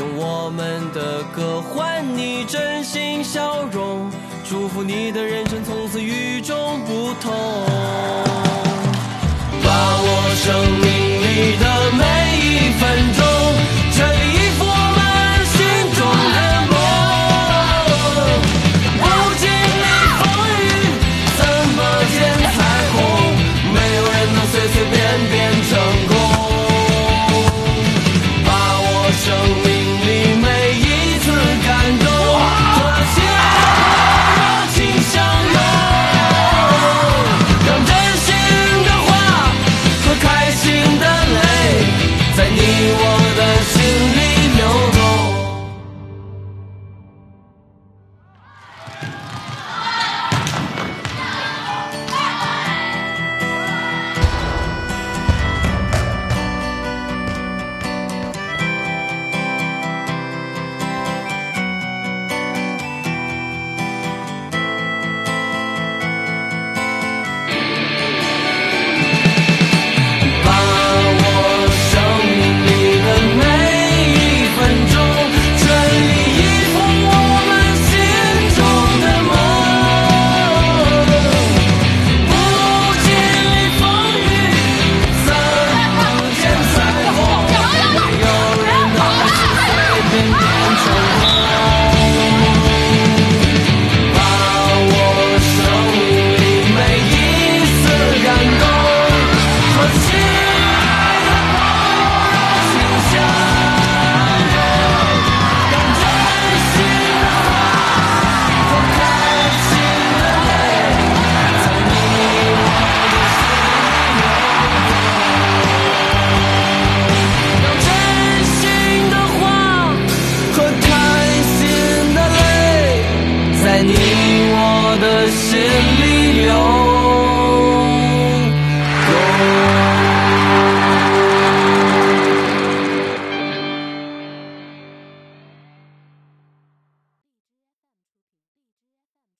用我们的歌换你真心笑容，祝福你的人生从此与众不同。listen